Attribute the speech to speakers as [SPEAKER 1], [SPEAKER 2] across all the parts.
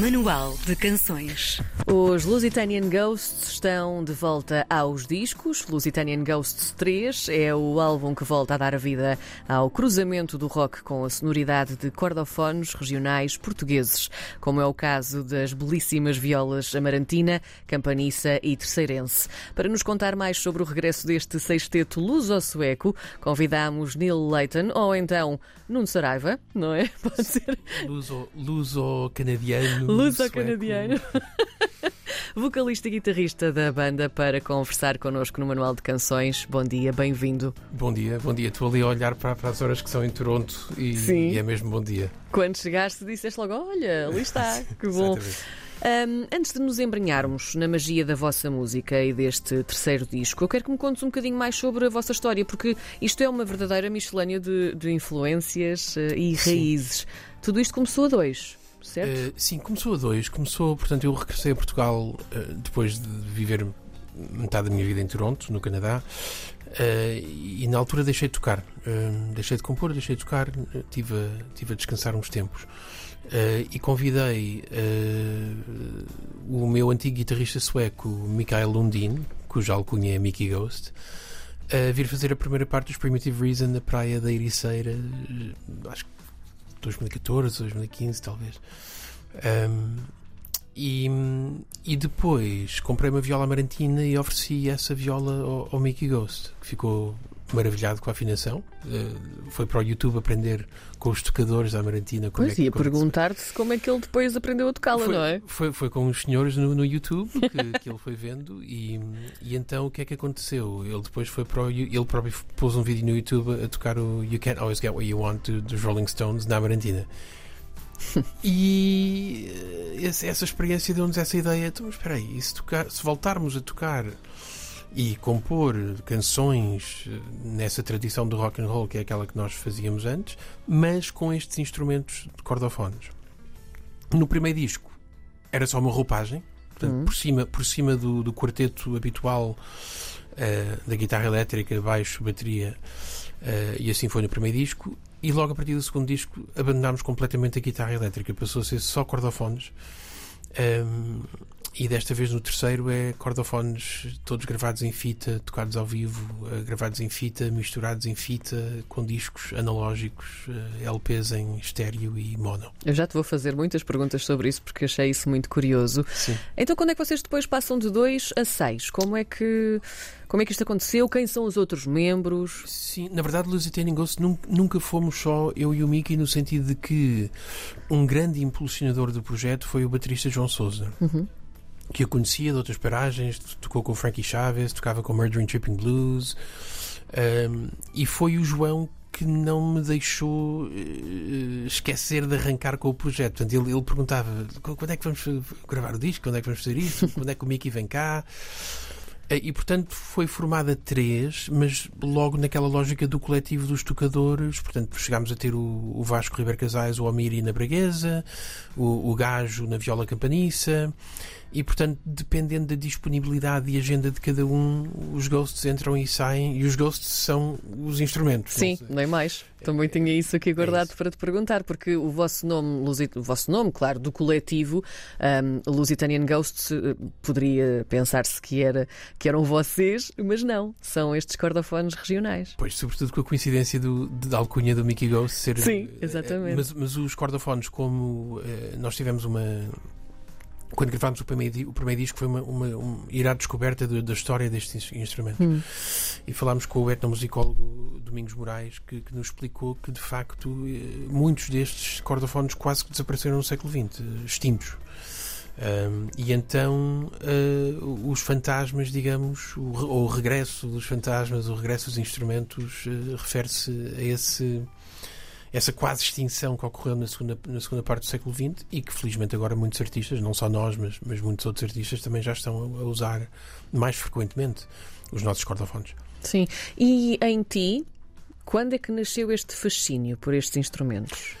[SPEAKER 1] Manual de Canções.
[SPEAKER 2] Os Lusitanian Ghosts estão de volta aos discos. Lusitanian Ghosts 3 é o álbum que volta a dar a vida ao cruzamento do rock com a sonoridade de cordofones regionais portugueses, como é o caso das belíssimas violas Amarantina, Campaniça e Terceirense. Para nos contar mais sobre o regresso deste sexteto luso-sueco, convidamos Neil Leighton ou então Nuno Saraiva, não é? Pode ser.
[SPEAKER 3] Luso-canadiano.
[SPEAKER 2] Luso-canadiano. Vocalista e guitarrista da banda para conversar connosco no Manual de Canções. Bom dia, bem-vindo.
[SPEAKER 3] Bom dia, bom dia. Estou ali a olhar para, para as horas que são em Toronto e,
[SPEAKER 2] Sim.
[SPEAKER 3] e é mesmo bom dia.
[SPEAKER 2] Quando chegaste, disseste logo: Olha, ali está, que bom. Um, antes de nos embrenharmos na magia da vossa música e deste terceiro disco, eu quero que me contes um bocadinho mais sobre a vossa história, porque isto é uma verdadeira miscelânea de, de influências eh, e
[SPEAKER 3] Sim.
[SPEAKER 2] raízes. Tudo isto começou a dois, certo?
[SPEAKER 3] Eh, sim, começou a dois. Começou, portanto, eu regressei a Portugal eh, depois de viver metade da minha vida em Toronto, no Canadá, eh, e na altura deixei de tocar. Deixei de compor, deixei de tocar, eh, tive, a, tive a descansar uns tempos. E convidei o meu antigo guitarrista sueco, Mikael Lundin, cuja alcunha é Mickey Ghost, a vir fazer a primeira parte dos Primitive Reason na praia da Ericeira, acho que 2014, 2015 talvez. Um, e, e depois comprei uma viola amarantina e ofereci essa viola ao, ao Mickey Ghost, que ficou maravilhado com a afinação. Uh, foi para o YouTube aprender com os tocadores da amarantina. como
[SPEAKER 2] pois
[SPEAKER 3] é que-
[SPEAKER 2] ia
[SPEAKER 3] como que se-
[SPEAKER 2] perguntar-te como é que ele depois aprendeu a tocá-la, não é?
[SPEAKER 3] Foi, foi com os senhores no, no YouTube que, que ele foi vendo e, e então o que é que aconteceu? Ele depois foi para o, ele próprio pôs um vídeo no YouTube a tocar o You Can't Always Get What You Want do- dos Rolling Stones na Amarantina. e eh, essa experiência deu-nos essa ideia. Então, espera aí, e se, tocar- se voltarmos a tocar e compor canções eh, nessa tradição do rock and roll que é aquela que nós fazíamos antes, mas com estes instrumentos de cordofones. No primeiro disco era só uma roupagem, portanto, por cima, por cima do, do quarteto habitual eh, da guitarra elétrica, baixo, bateria, eh, e assim foi no primeiro disco. E logo a partir do segundo disco abandonámos completamente a guitarra elétrica, passou a ser só cordofones. Ehm, e desta vez no terceiro é cordofones todos gravados em fita, tocados ao vivo, eh, gravados em fita, misturados em fita, com discos analógicos, eh, LPs em estéreo e mono.
[SPEAKER 2] Eu já te vou fazer muitas perguntas sobre isso porque achei isso muito curioso.
[SPEAKER 3] Sim.
[SPEAKER 2] Então, quando é que vocês depois passam de 2 a 6? Como é que como é que isto aconteceu? Quem são os outros membros?
[SPEAKER 3] Sim, na verdade, Lusitanian Ghost nun- nunca fomos só eu e o Mickey, no sentido de que um grande impulsionador do projeto foi o baterista João Souza,
[SPEAKER 2] Uhum.
[SPEAKER 3] Que eu conhecia de outras paragens, tocou com o Frankie Chaves, tocava com o Murdering Tripping Blues, um, e foi o João que não me deixou eh, esquecer de arrancar com o projeto. Portanto, ele, ele perguntava quando é que vamos gravar o disco, quando é que vamos fazer isto, quando é que o Mickey vem cá. Eh, E portanto foi formada três, mas logo naquela lógica do coletivo dos tocadores. Portanto, chegámos a ter o, Vasco Ribeiro Casais, o Amiri na Braguesa, o, o Gajo na Viola Campaniça. E portanto, dependendo da disponibilidade e agenda de cada um, os ghosts entram e saem. E os ghosts são os instrumentos.
[SPEAKER 2] Sim, nem mais. Também tinha isso aqui guardado
[SPEAKER 3] isso.
[SPEAKER 2] para te perguntar, porque o vosso nome, Lusit- o vosso nome, claro, do coletivo um, Lusitanian Ghosts, eh, poderia pensar-se que, era, que eram vocês, mas não, são estes cordofones regionais.
[SPEAKER 3] Pois, sobretudo com a coincidência do, da alcunha do Mickey Ghost ser.
[SPEAKER 2] Sim,
[SPEAKER 3] eh,
[SPEAKER 2] exatamente.
[SPEAKER 3] Mas, mas os cordofones, como eh, nós tivemos uma. Quando gravámos o primeiro, o primeiro disco, foi uma, uma, um, ir à descoberta de- da história deste ins- instrumento.
[SPEAKER 2] Hum.
[SPEAKER 3] E falámos com o etnomusicólogo Domingos Moraes, que, que nos explicou que, de facto, eh, muitos destes cordofones quase que desapareceram no século XX, eh, extintos. Um, e então eh, os fantasmas, digamos, o, ou o regresso dos fantasmas, o regresso dos instrumentos, eh, refere-se a esse, essa quase extinção que ocorreu na segunda, na segunda parte do século XX e que felizmente agora muitos artistas, não só nós, mas, mas muitos outros artistas também já estão a, a usar mais frequentemente os nossos cordofones.
[SPEAKER 2] Sim. E em ti, quando é que nasceu este fascínio por estes instrumentos?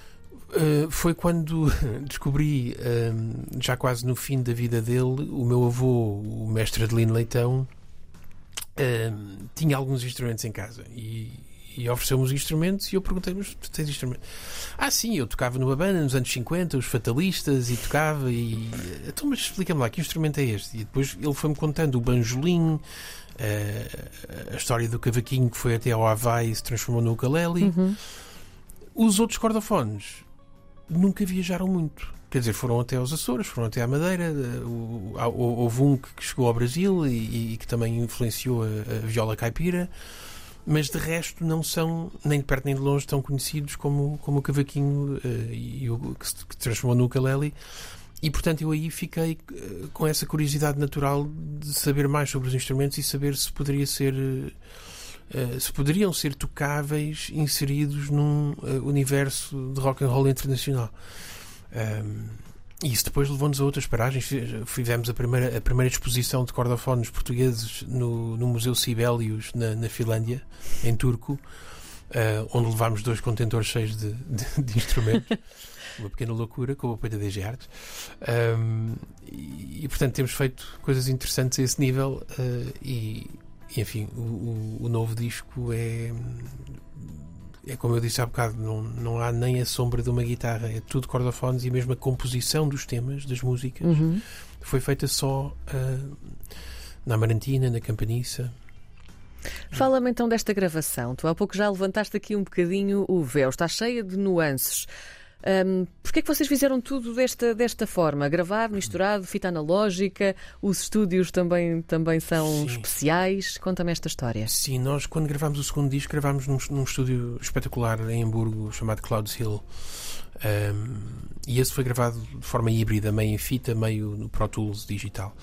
[SPEAKER 3] Uh, foi quando descobri, um, já quase no fim da vida dele, o meu avô, o mestre Adelino Leitão, um, tinha alguns instrumentos em casa e, e ofereceu-me os instrumentos e eu perguntei, mas tu tens instrumentos? Ah, sim, eu tocava numa banda nos anos 50, os Fatalistas, e tocava e... Então, mas explica-me lá, que instrumento é este? E depois ele foi-me contando o banjolim, a história do cavaquinho que foi até ao Havaí e se transformou no ukulele.
[SPEAKER 2] Uhum.
[SPEAKER 3] Os outros cordofones nunca viajaram muito. Quer dizer, foram até aos Açores, foram até à Madeira. Houve um que chegou ao Brasil e, e que também influenciou a, a, viola caipira, mas de resto não são, nem de perto nem de longe, tão conhecidos como, como o cavaquinho uh, e o que se que transformou no ukulele. E portanto eu aí fiquei uh, com essa curiosidade natural de saber mais sobre os instrumentos e saber se poderia ser. Uh, se poderiam ser tocáveis inseridos num universo de rock and roll internacional. Um, isso depois levou-nos a outras paragens. Fizemos a primeira, a primeira exposição de cordofones portugueses no, no Museu Sibelius, na, na Finlândia, em Turco, uh, onde levámos dois contentores cheios de, de, de instrumentos. Uma pequena loucura com o apoio da DG Artes. Um, e, e, portanto, temos feito coisas interessantes a esse nível. Uh, e, e, enfim, o, o, o novo disco é é como eu disse há bocado, não, não há nem a sombra de uma guitarra, é tudo cordofones e mesmo a composição dos temas, das músicas,
[SPEAKER 2] uhum.
[SPEAKER 3] foi feita só uh, na Amarantina, na Campaniça.
[SPEAKER 2] Fala-me então desta gravação. Tu há pouco já levantaste aqui um bocadinho o véu, está cheia de nuances. Um, Porquê é que vocês fizeram tudo desta, desta forma? Gravado, misturado, fita analógica? Os estúdios também, também são Sim. especiais? Conta-me esta história.
[SPEAKER 3] Sim, nós quando gravámos o segundo disco gravámos num, num estúdio espetacular em Hamburgo chamado Clouds Hill. Um, e esse foi gravado de forma híbrida, meio em fita, meio no Pro Tools digital.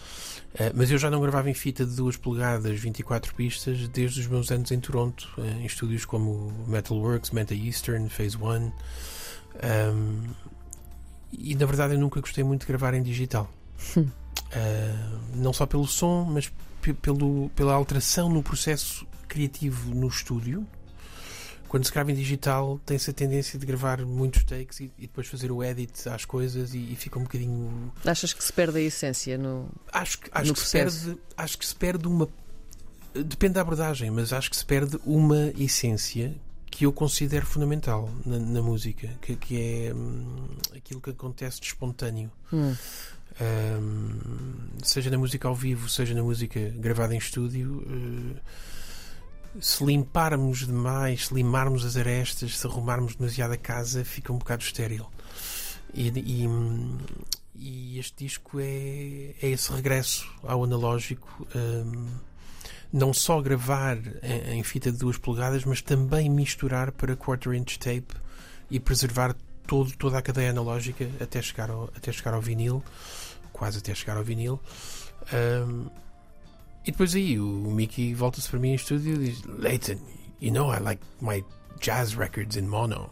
[SPEAKER 3] Uh, mas eu já não gravava em fita de 2 polegadas, 24 pistas, desde os meus anos em Toronto, em estúdios como Metalworks, Meta Eastern, Phase One. Um, e na verdade eu nunca gostei muito de gravar em digital. uh, não só pelo som, mas pelo, pela alteração no processo criativo no estúdio. Quando se grava em digital, tem-se a tendência de gravar muitos takes e, e depois fazer o edit às coisas e, e, fica um bocadinho.
[SPEAKER 2] Achas que se perde a essência no.
[SPEAKER 3] Acho que, acho que se perde. Acho que se perde uma. Depende da abordagem, mas acho que se perde uma essência que eu considero fundamental na, na música, que, que é hum, aquilo que acontece de espontâneo.
[SPEAKER 2] Hum.
[SPEAKER 3] Um, seja na música ao vivo, seja na música gravada em estúdio, uh, se limparmos demais, se limarmos as arestas, se arrumarmos demasiado a casa, fica um bocado estéril. E, e, hum, e este disco é, é esse regresso ao analógico. Um, não só gravar em, em fita de duas polegadas, mas também misturar para quarter inch tape e preservar todo, toda a cadeia analógica até chegar ao, até chegar ao vinil, quase até chegar ao vinil. Um, e depois aí o Mickey volta-se para mim em estúdio e diz: Leighton, you know I like my jazz records in mono.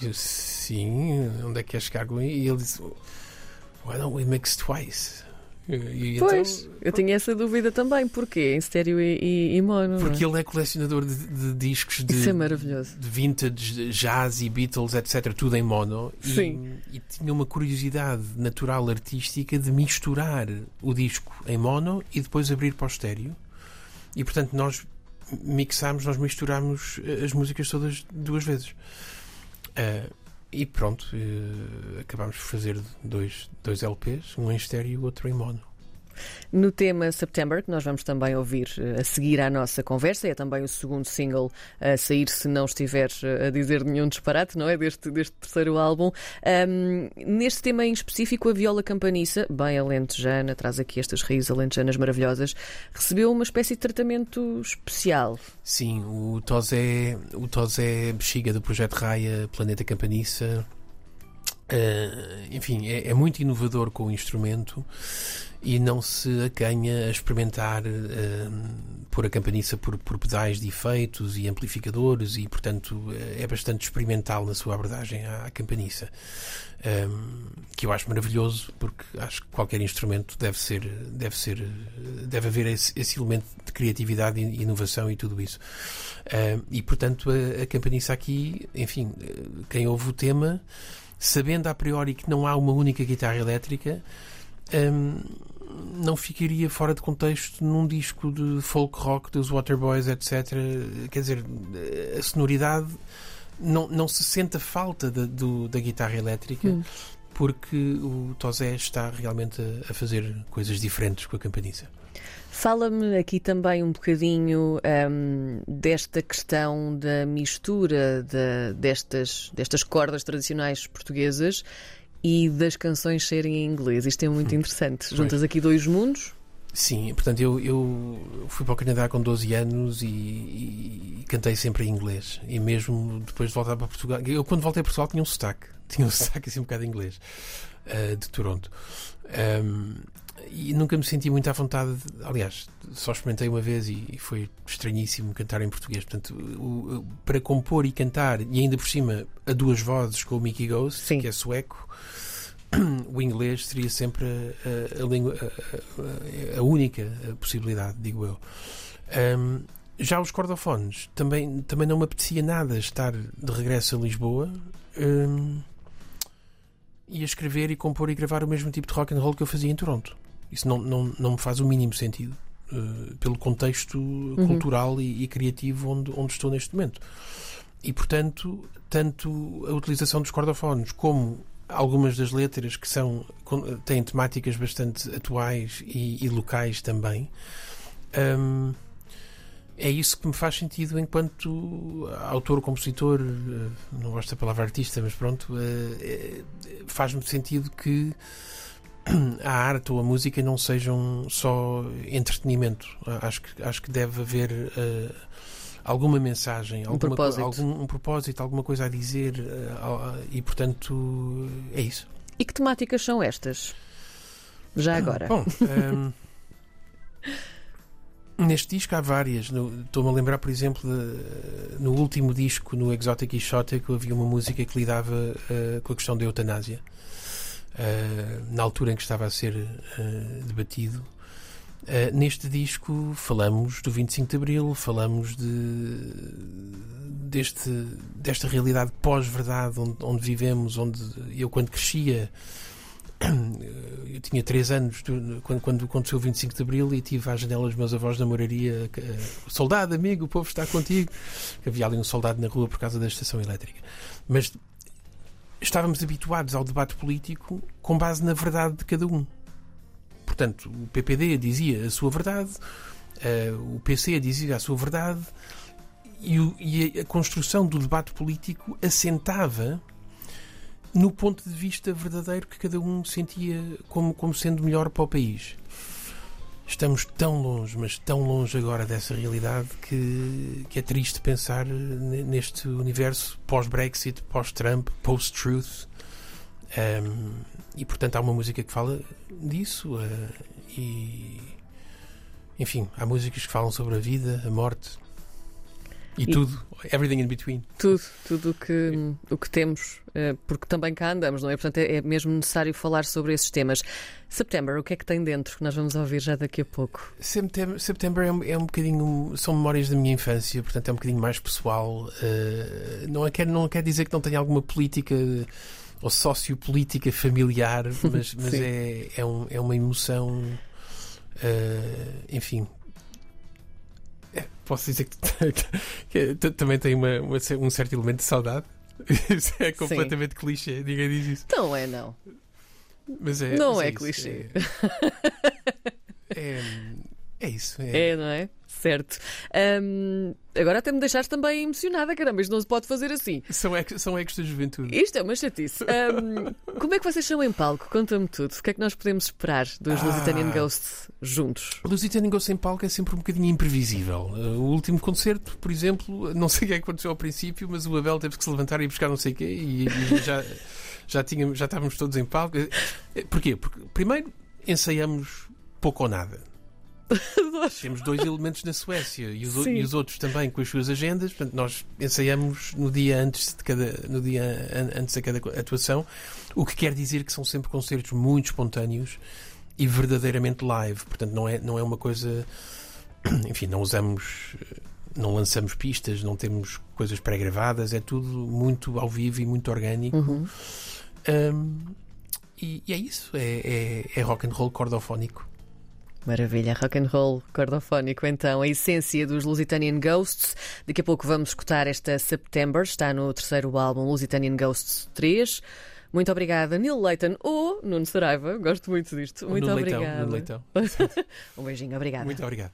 [SPEAKER 3] E eu, sim, onde é que quer chegar? E ele disse: Why don't we mix twice?
[SPEAKER 2] E, pois, então, eu tinha essa dúvida também. Porquê? Em estéreo e, e, e mono?
[SPEAKER 3] É? Porque ele é colecionador de, de discos de,
[SPEAKER 2] Isso é maravilhoso.
[SPEAKER 3] de vintage, jazz e Beatles, etc. Tudo em mono.
[SPEAKER 2] Sim.
[SPEAKER 3] E, e tinha uma curiosidade natural artística de misturar o disco em mono e depois abrir para o estéreo. E portanto nós mixámos, nós misturámos as músicas todas duas vezes. Uh, e pronto, uh, acabámos por fazer dois, dois LPs, um em estéreo e o outro em mono.
[SPEAKER 2] No tema September, que nós vamos também ouvir eh, a seguir à nossa conversa, é também o segundo single a sair, se não estiver eh, a dizer nenhum disparate, não é? Deste, deste terceiro álbum. Um, neste tema em específico, a viola campaniça, bem alentejana, traz aqui estas raízes alentejanas maravilhosas, recebeu uma espécie de tratamento especial.
[SPEAKER 3] Sim, o Tosé, o Tosé Bexiga do Projeto Raia, Planeta Campaniça. Uh, enfim, é, é muito inovador com o instrumento e não se acanha a experimentar uh, pôr a campaniça por, por pedais de efeitos e amplificadores e, portanto, é bastante experimental na sua abordagem à, campaniça. Um, que eu acho maravilhoso porque acho que qualquer instrumento deve ser deve ser deve haver esse, esse elemento de criatividade e inovação e tudo isso um, e portanto a, a aqui enfim quem ouve o tema sabendo a priori que não há uma única guitarra elétrica um, não ficaria fora de contexto num disco de folk rock dos Waterboys, etc. Quer dizer, a sonoridade não, não se sente a falta da, do, da guitarra elétrica.
[SPEAKER 2] Hum.
[SPEAKER 3] Porque o Tosé está realmente a, a fazer coisas diferentes com a campaniça.
[SPEAKER 2] Fala-me aqui também um bocadinho hum, desta questão da mistura de- destas, destas cordas tradicionais portuguesas e das canções serem em inglês. Isto é muito interessante. Juntas aqui dois mundos.
[SPEAKER 3] Sim, portanto, eu, eu fui para o Canadá com 12 anos e, e cantei sempre em inglês. E mesmo depois de voltar para Portugal. Eu, quando voltei a Portugal, tinha um sotaque. Tinha um sotaque assim um bocado em inglês, eh, de Toronto. Ahm, e nunca me senti muito à vontade. de- aliás, só experimentei uma vez e, e foi estranhíssimo cantar em português. Portanto, o- o- para compor e cantar, e ainda por cima a duas vozes com o Mickey Ghost,
[SPEAKER 2] Sim.
[SPEAKER 3] que é sueco, o inglês seria sempre a, a- a língua, a, única possibilidade, digo eu. Ahm, já os cordofones, também, também não me apetecia nada estar de regresso a Lisboa ahm, e a escrever e compor e gravar o mesmo tipo de rock and roll que eu fazia em Toronto. Isso não, não, não me faz o mínimo sentido. eh, pelo contexto cultural e, e criativo onde, onde estou neste momento. E, portanto, tanto a utilização dos cordofones como algumas das letras que são com- têm temáticas bastante atuais e, e locais também. hum, é isso que me faz sentido enquanto autor, compositor, eh, não gosto da palavra artista, mas pronto, eh, eh, faz-me sentido que a arte ou a música não sejam só entretenimento. Acho que, acho que deve haver eh, alguma mensagem, alguma,
[SPEAKER 2] propósito.
[SPEAKER 3] algum um propósito, alguma coisa a dizer eh, ao- e, portanto, é isso.
[SPEAKER 2] E que temáticas são estas? Já agora.
[SPEAKER 3] Bom, ehm, neste disco há várias. Estou-me a lembrar, por exemplo, de- no último disco, no Exotic Exotic, havia uma música que lidava eh, com a questão da eutanásia. Eh, na altura em que estava a ser eh, debatido. Eh, neste disco falamos do 25 de Abril, falamos de, deste, desta realidade pós-verdade onde, onde vivemos, onde eu quando crescia eu tinha 3 anos do- quando, quando aconteceu o 25 de Abril e tive à janela dos meus avós na moraria soldado, amigo, o povo está contigo havia ali um soldado na rua por causa da estação elétrica mas estávamos habituados ao debate político com base na verdade de cada um portanto o PPD dizia a sua verdade eh, o PC dizia a sua verdade e, o- e a construção do debate político assentava no ponto de vista verdadeiro que cada um sentia como, como sendo melhor para o país. Estamos tão longe, mas tão longe agora dessa realidade que, que é triste pensar ne- neste universo pós-Brexit, pós-Trump, post-truth. Um, e portanto há uma música que fala disso. uh, e enfim, há músicas que falam sobre a vida, a morte e,
[SPEAKER 2] E-
[SPEAKER 3] tudo, everything in between.
[SPEAKER 2] Tudo, tudo o que, o que temos, eh, porque também cá andamos, não é? Portanto, é, é mesmo necessário falar sobre esses temas. September, o que é que tem dentro? Que nós vamos ouvir já daqui a pouco.
[SPEAKER 3] September, September é, um, é um bocadinho. São memórias da minha infância, portanto é um bocadinho mais pessoal. eh, não, é, quer, não quer dizer que não tenha alguma política ou sociopolítica familiar, mas, mas é, é, um- é uma emoção. eh, enfim. É, posso dizer que, também tem uma, uma- um certo elemento de saudade. Isso é completamente clichê, ninguém diz isso.
[SPEAKER 2] Não é, não.
[SPEAKER 3] Mas é,
[SPEAKER 2] Não
[SPEAKER 3] mas
[SPEAKER 2] é
[SPEAKER 3] isso,
[SPEAKER 2] clichê.
[SPEAKER 3] É, é, é isso. É,
[SPEAKER 2] É, não é? Certo. Ahm, agora até me deixaste também emocionada, caramba, isto não se pode fazer assim.
[SPEAKER 3] São, ex, são ecos da juventude.
[SPEAKER 2] Isto é uma chatice. Ahm, como é que vocês são em palco? Conta-me tudo. O que é que nós podemos esperar dos
[SPEAKER 3] Ah.
[SPEAKER 2] Lusitanian Ghosts juntos?
[SPEAKER 3] Lusitano Ghost em palco é sempre um bocadinho imprevisível. Uh, o último concerto, por exemplo, não sei o que é que aconteceu ao princípio, mas o Abel teve que se levantar e buscar não sei o quê e, e já, já, tínhamos, já estávamos todos em palco. Eh, Porquê? Porque, primeiro, ensaiamos pouco ou nada. Temos dois elementos na Suécia e os, e os outros também com as suas agendas. Portanto, nós ensaiamos no dia antes de cada, no dia an- antes de cada atuação, o que quer dizer que são sempre concertos muito espontâneos e verdadeiramente live. Portanto, não é, não é uma coisa. Enfim, não usamos. Não lançamos pistas, não temos coisas pré-gravadas, é tudo muito ao vivo e muito orgânico.
[SPEAKER 2] Uhum.
[SPEAKER 3] Um, e, e é isso, é, é, é rock and roll cordofónico.
[SPEAKER 2] Maravilha, rock and roll cordofónico então, a essência dos Lusitanian Ghosts. Daqui a pouco vamos escutar esta September, está no terceiro álbum Lusitanian Ghosts 3. Muito obrigada, Neil Leighton ou Nuno Saraiva, gosto muito disto. Muito
[SPEAKER 3] no
[SPEAKER 2] obrigada.
[SPEAKER 3] Leitão, no leitão.
[SPEAKER 2] um beijinho, obrigada.
[SPEAKER 3] Muito obrigado.